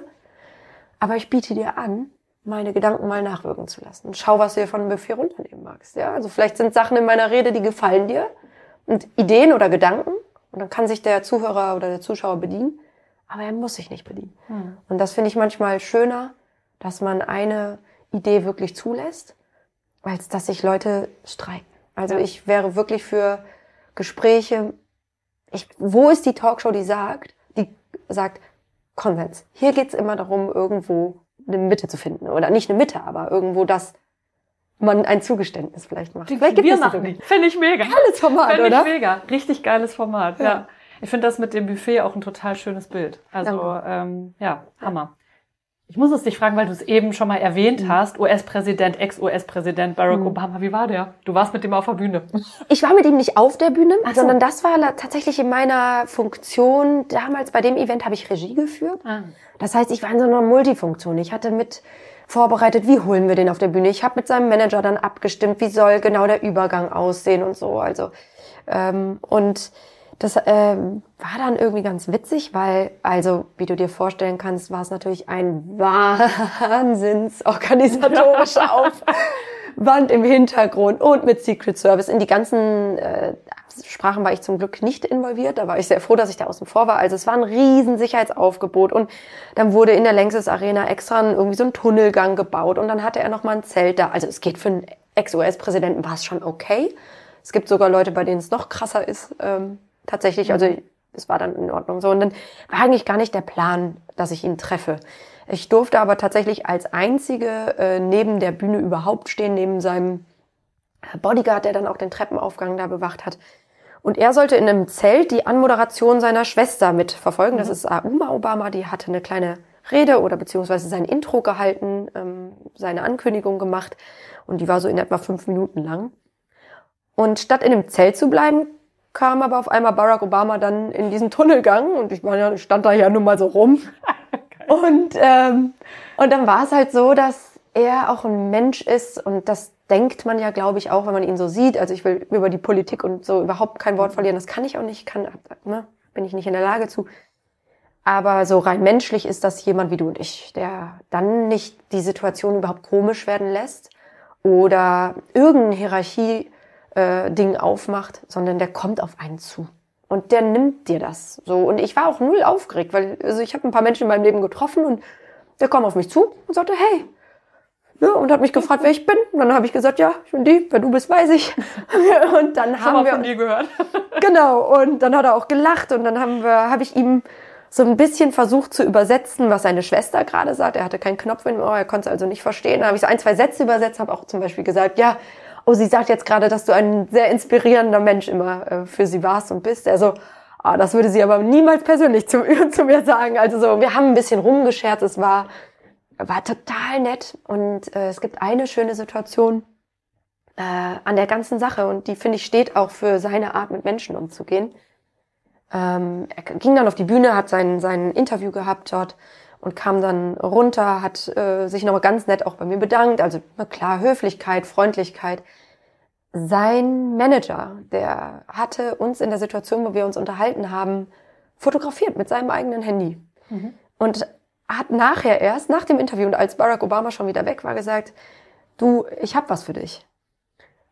Aber ich biete dir an, meine Gedanken mal nachwirken zu lassen. Und schau, was du dir von einem Buffet runternehmen magst. Ja, also vielleicht sind Sachen in meiner Rede, die gefallen dir und Ideen oder Gedanken. Und dann kann sich der Zuhörer oder der Zuschauer bedienen. Aber er muss sich nicht bedienen. Hm. Und das finde ich manchmal schöner, dass man eine Idee wirklich zulässt, als dass sich Leute streiten. Also ja. ich wäre wirklich für Gespräche. Ich, wo ist die Talkshow, die sagt, die sagt, Konvents. Hier geht's immer darum, irgendwo eine Mitte zu finden. Oder nicht eine Mitte, aber irgendwo das man ein Zugeständnis vielleicht macht. Vielleicht gibt wir es machen die. Finde ich mega. Geiles Format, Find oder? Finde ich mega. Richtig geiles Format, ja. ja. Ich finde das mit dem Buffet auch ein total schönes Bild. Also, ja, ähm, ja Hammer. Ich muss es dich fragen, weil du es eben schon mal erwähnt mhm. hast. US-Präsident, Ex-US-Präsident Barack mhm. Obama, wie war der? Du warst mit dem auf der Bühne. Ich war mit ihm nicht auf der Bühne, so. sondern das war tatsächlich in meiner Funktion. Damals bei dem Event habe ich Regie geführt. Ah. Das heißt, ich war in so einer Multifunktion. Ich hatte mit vorbereitet, wie holen wir den auf der Bühne. Ich habe mit seinem Manager dann abgestimmt, wie soll genau der Übergang aussehen und so. Also ähm, und das ähm, war dann irgendwie ganz witzig, weil, also, wie du dir vorstellen kannst, war es natürlich ein wahnsinnsorganisatorischer [laughs] Aufwand im Hintergrund und mit Secret Service. In die ganzen äh, Sprachen war ich zum Glück nicht involviert. Da war ich sehr froh, dass ich da außen vor war. Also es war ein riesen Sicherheitsaufgebot. Und dann wurde in der Längstes Arena extra irgendwie so ein Tunnelgang gebaut. Und dann hatte er noch mal ein Zelt da. Also es geht für einen Ex-US-Präsidenten war es schon okay. Es gibt sogar Leute, bei denen es noch krasser ist. Ähm, tatsächlich, also es war dann in Ordnung so. Und dann war eigentlich gar nicht der Plan, dass ich ihn treffe. Ich durfte aber tatsächlich als einzige äh, neben der Bühne überhaupt stehen, neben seinem Bodyguard, der dann auch den Treppenaufgang da bewacht hat. Und er sollte in einem Zelt die Anmoderation seiner Schwester mitverfolgen. Mhm. Das ist Uma Obama, die hatte eine kleine Rede oder beziehungsweise sein Intro gehalten, ähm, seine Ankündigung gemacht und die war so in etwa fünf Minuten lang. Und statt in dem Zelt zu bleiben, kam aber auf einmal Barack Obama dann in diesen Tunnelgang und ich, meine, ich stand da ja nun mal so rum. [laughs] und, ähm, und dann war es halt so, dass er auch ein Mensch ist und das denkt man ja, glaube ich, auch, wenn man ihn so sieht. Also ich will über die Politik und so überhaupt kein Wort verlieren. Das kann ich auch nicht, kann, ne, bin ich nicht in der Lage zu. Aber so rein menschlich ist das jemand wie du und ich, der dann nicht die Situation überhaupt komisch werden lässt oder irgendeine Hierarchie äh, Ding aufmacht, sondern der kommt auf einen zu. Und der nimmt dir das so. Und ich war auch null aufgeregt, weil also ich habe ein paar Menschen in meinem Leben getroffen und der kam auf mich zu und sagte, hey. Ja, und hat mich gefragt, wer ich bin. Und dann habe ich gesagt, ja, ich bin die, wer du bist, weiß ich. [laughs] und dann Schon haben mal wir von dir gehört. [laughs] [laughs] genau. Und dann hat er auch gelacht und dann haben wir, habe ich ihm so ein bisschen versucht zu übersetzen, was seine Schwester gerade sagt. Er hatte keinen Knopf in Ohr, er konnte es also nicht verstehen. Dann habe ich so ein, zwei Sätze übersetzt, habe auch zum Beispiel gesagt, ja, oh, sie sagt jetzt gerade, dass du ein sehr inspirierender Mensch immer äh, für sie warst und bist. Also, ah, das würde sie aber niemals persönlich zu, [laughs] zu mir sagen. Also so, wir haben ein bisschen rumgescherzt, es war, war total nett. Und äh, es gibt eine schöne Situation äh, an der ganzen Sache und die, finde ich, steht auch für seine Art, mit Menschen umzugehen. Ähm, er ging dann auf die Bühne, hat sein, sein Interview gehabt dort und kam dann runter, hat äh, sich nochmal ganz nett auch bei mir bedankt. Also na klar, Höflichkeit, Freundlichkeit. Sein Manager, der hatte uns in der Situation, wo wir uns unterhalten haben, fotografiert mit seinem eigenen Handy. Mhm. Und hat nachher erst, nach dem Interview und als Barack Obama schon wieder weg war, gesagt, du, ich hab was für dich.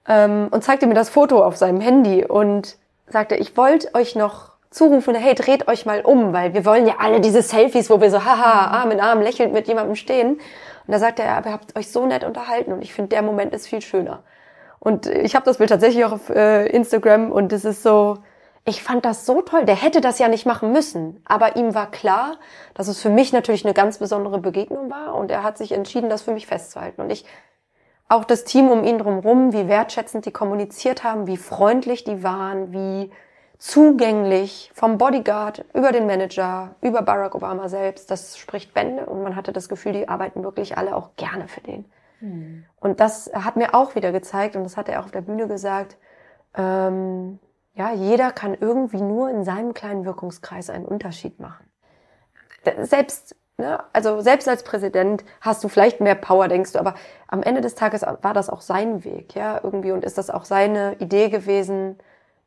Ähm, und zeigte mir das Foto auf seinem Handy und sagte, ich wollte euch noch zurufen, hey, dreht euch mal um, weil wir wollen ja alle diese Selfies, wo wir so, haha, Arm in Arm lächelnd mit jemandem stehen. Und da sagt er, aber ihr habt euch so nett unterhalten und ich finde, der Moment ist viel schöner. Und ich habe das Bild tatsächlich auch auf äh, Instagram und es ist so, ich fand das so toll. Der hätte das ja nicht machen müssen, aber ihm war klar, dass es für mich natürlich eine ganz besondere Begegnung war und er hat sich entschieden, das für mich festzuhalten. Und ich, auch das Team um ihn drumherum, wie wertschätzend die kommuniziert haben, wie freundlich die waren, wie zugänglich vom Bodyguard über den Manager, über Barack Obama selbst. Das spricht Bände und man hatte das Gefühl, die arbeiten wirklich alle auch gerne für den. Mhm. Und das hat mir auch wieder gezeigt, und das hat er auch auf der Bühne gesagt, ähm, ja, jeder kann irgendwie nur in seinem kleinen Wirkungskreis einen Unterschied machen. Selbst, ne, also selbst als Präsident hast du vielleicht mehr Power, denkst du, aber am Ende des Tages war das auch sein Weg, ja, irgendwie, und ist das auch seine Idee gewesen,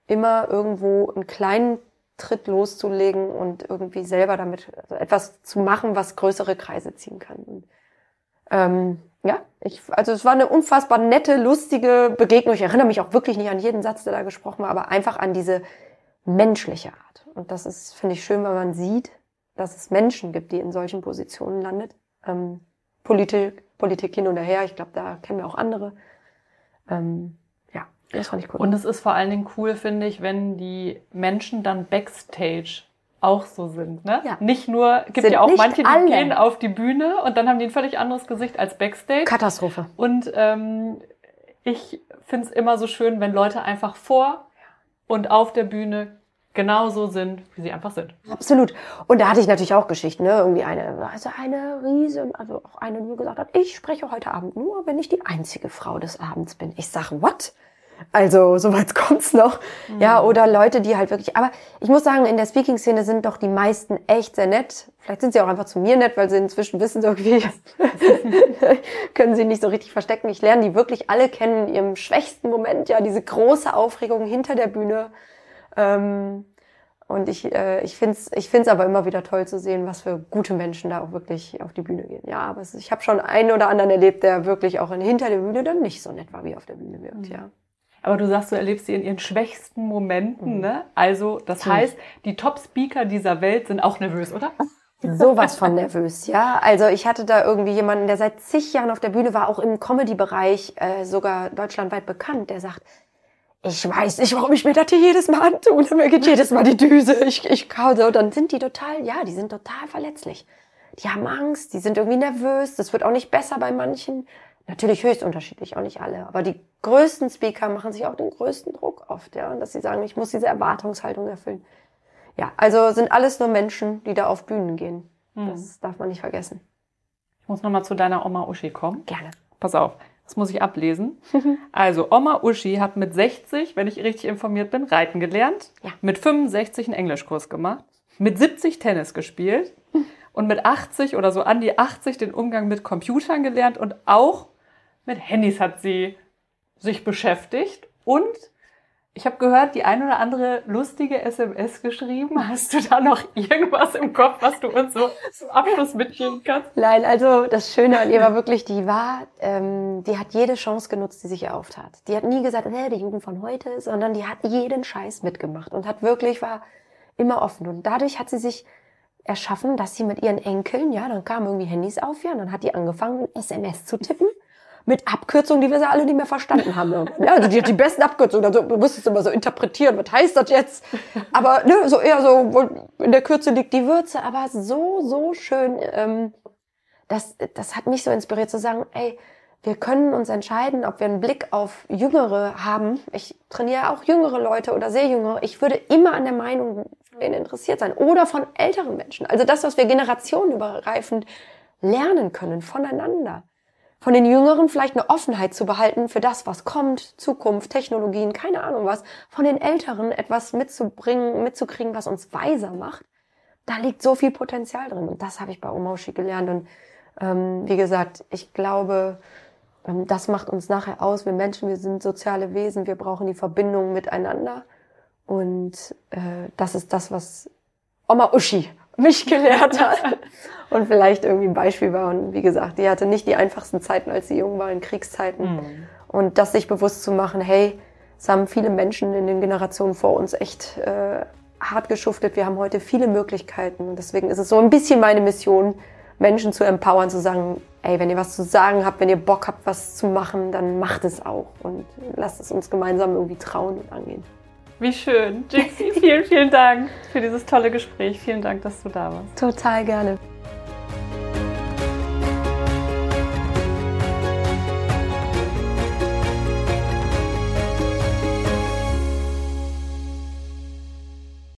immer irgendwo einen kleinen Tritt loszulegen und irgendwie selber damit also etwas zu machen, was größere Kreise ziehen kann. Und, ähm, ja, ich, also es war eine unfassbar nette, lustige Begegnung. Ich erinnere mich auch wirklich nicht an jeden Satz, der da gesprochen war, aber einfach an diese menschliche Art. Und das ist, finde ich, schön, wenn man sieht, dass es Menschen gibt, die in solchen Positionen landet. Ähm, Politik, Politik hin und her, ich glaube, da kennen wir auch andere. Ähm, das fand ich cool. Und es ist vor allen Dingen cool, finde ich, wenn die Menschen dann backstage auch so sind. Ne? Ja. Nicht nur, gibt sind ja auch manche, die alle. gehen auf die Bühne und dann haben die ein völlig anderes Gesicht als Backstage. Katastrophe. Und ähm, ich finde es immer so schön, wenn Leute einfach vor und auf der Bühne genauso sind, wie sie einfach sind. Absolut. Und da hatte ich natürlich auch Geschichten, ne? Irgendwie eine, also eine Riese, also auch eine, die mir gesagt hat, ich spreche heute Abend nur, wenn ich die einzige Frau des Abends bin. Ich sage, what? Also, soweit [laughs] kommt's noch. Mhm. Ja, oder Leute, die halt wirklich, aber ich muss sagen, in der Speaking-Szene sind doch die meisten echt sehr nett. Vielleicht sind sie auch einfach zu mir nett, weil sie inzwischen wissen, so irgendwie, [laughs] können sie nicht so richtig verstecken. Ich lerne die wirklich alle kennen in ihrem schwächsten Moment, ja, diese große Aufregung hinter der Bühne. Ähm, und ich, äh, ich finde es ich find's aber immer wieder toll zu sehen, was für gute Menschen da auch wirklich auf die Bühne gehen. Ja, aber es, ich habe schon einen oder anderen erlebt, der wirklich auch hinter der Bühne dann nicht so nett war, wie auf der Bühne wirkt, mhm. ja. Aber du sagst, du erlebst sie in ihren schwächsten Momenten, mhm. ne? Also, das heißt, die Top-Speaker dieser Welt sind auch nervös, oder? [laughs] Sowas von nervös, ja. Also ich hatte da irgendwie jemanden, der seit zig Jahren auf der Bühne war, auch im Comedy-Bereich, äh, sogar deutschlandweit bekannt, der sagt, ich weiß nicht, warum ich mir das hier jedes Mal antue. Mir geht jedes Mal die Düse. Ich, ich so. Dann sind die total, ja, die sind total verletzlich. Die haben Angst, die sind irgendwie nervös. Das wird auch nicht besser bei manchen. Natürlich höchst unterschiedlich, auch nicht alle. Aber die größten Speaker machen sich auch den größten Druck oft, ja, dass sie sagen, ich muss diese Erwartungshaltung erfüllen. Ja, also sind alles nur Menschen, die da auf Bühnen gehen. Hm. Das darf man nicht vergessen. Ich muss nochmal zu deiner Oma Uschi kommen. Gerne. Pass auf, das muss ich ablesen. [laughs] also, Oma Uschi hat mit 60, wenn ich richtig informiert bin, Reiten gelernt. Ja. Mit 65 einen Englischkurs gemacht. Mit 70 Tennis gespielt. [laughs] und mit 80 oder so an die 80 den Umgang mit Computern gelernt und auch mit Handys hat sie sich beschäftigt und ich habe gehört, die ein oder andere lustige SMS geschrieben. Hast du da noch irgendwas im Kopf, was du uns so zum Abschluss mitgeben kannst? Nein, also das Schöne an ihr war wirklich, die war, ähm, die hat jede Chance genutzt, die sich auftat. Die hat nie gesagt, äh, die Jugend von heute, sondern die hat jeden Scheiß mitgemacht und hat wirklich, war immer offen. Und dadurch hat sie sich erschaffen, dass sie mit ihren Enkeln, ja, dann kamen irgendwie Handys auf, ja, und dann hat die angefangen, SMS zu tippen mit Abkürzungen, die wir sie alle nicht mehr verstanden haben. Ja, also die die besten Abkürzungen. Also du musst es immer so interpretieren, was heißt das jetzt? Aber ne, so eher so, in der Kürze liegt die Würze, aber so, so schön. Ähm, das, das hat mich so inspiriert zu sagen, ey, wir können uns entscheiden, ob wir einen Blick auf Jüngere haben. Ich trainiere auch jüngere Leute oder sehr jüngere. Ich würde immer an der Meinung interessiert sein oder von älteren Menschen. Also das, was wir generationenübergreifend lernen können voneinander von den Jüngeren vielleicht eine Offenheit zu behalten für das, was kommt, Zukunft, Technologien, keine Ahnung was, von den Älteren etwas mitzubringen, mitzukriegen, was uns weiser macht. Da liegt so viel Potenzial drin und das habe ich bei Omoshi gelernt und ähm, wie gesagt, ich glaube, ähm, das macht uns nachher aus. Wir Menschen, wir sind soziale Wesen, wir brauchen die Verbindung miteinander und äh, das ist das, was Oma Uschi mich gelehrt hat und vielleicht irgendwie ein Beispiel war. Und wie gesagt, die hatte nicht die einfachsten Zeiten, als sie jung war, in Kriegszeiten. Mhm. Und das sich bewusst zu machen, hey, es haben viele Menschen in den Generationen vor uns echt äh, hart geschuftet. Wir haben heute viele Möglichkeiten. Und deswegen ist es so ein bisschen meine Mission, Menschen zu empowern, zu sagen, ey, wenn ihr was zu sagen habt, wenn ihr Bock habt, was zu machen, dann macht es auch. Und lasst es uns gemeinsam irgendwie trauen und angehen. Wie schön. Jixi, vielen, vielen Dank für dieses tolle Gespräch. Vielen Dank, dass du da warst. Total gerne.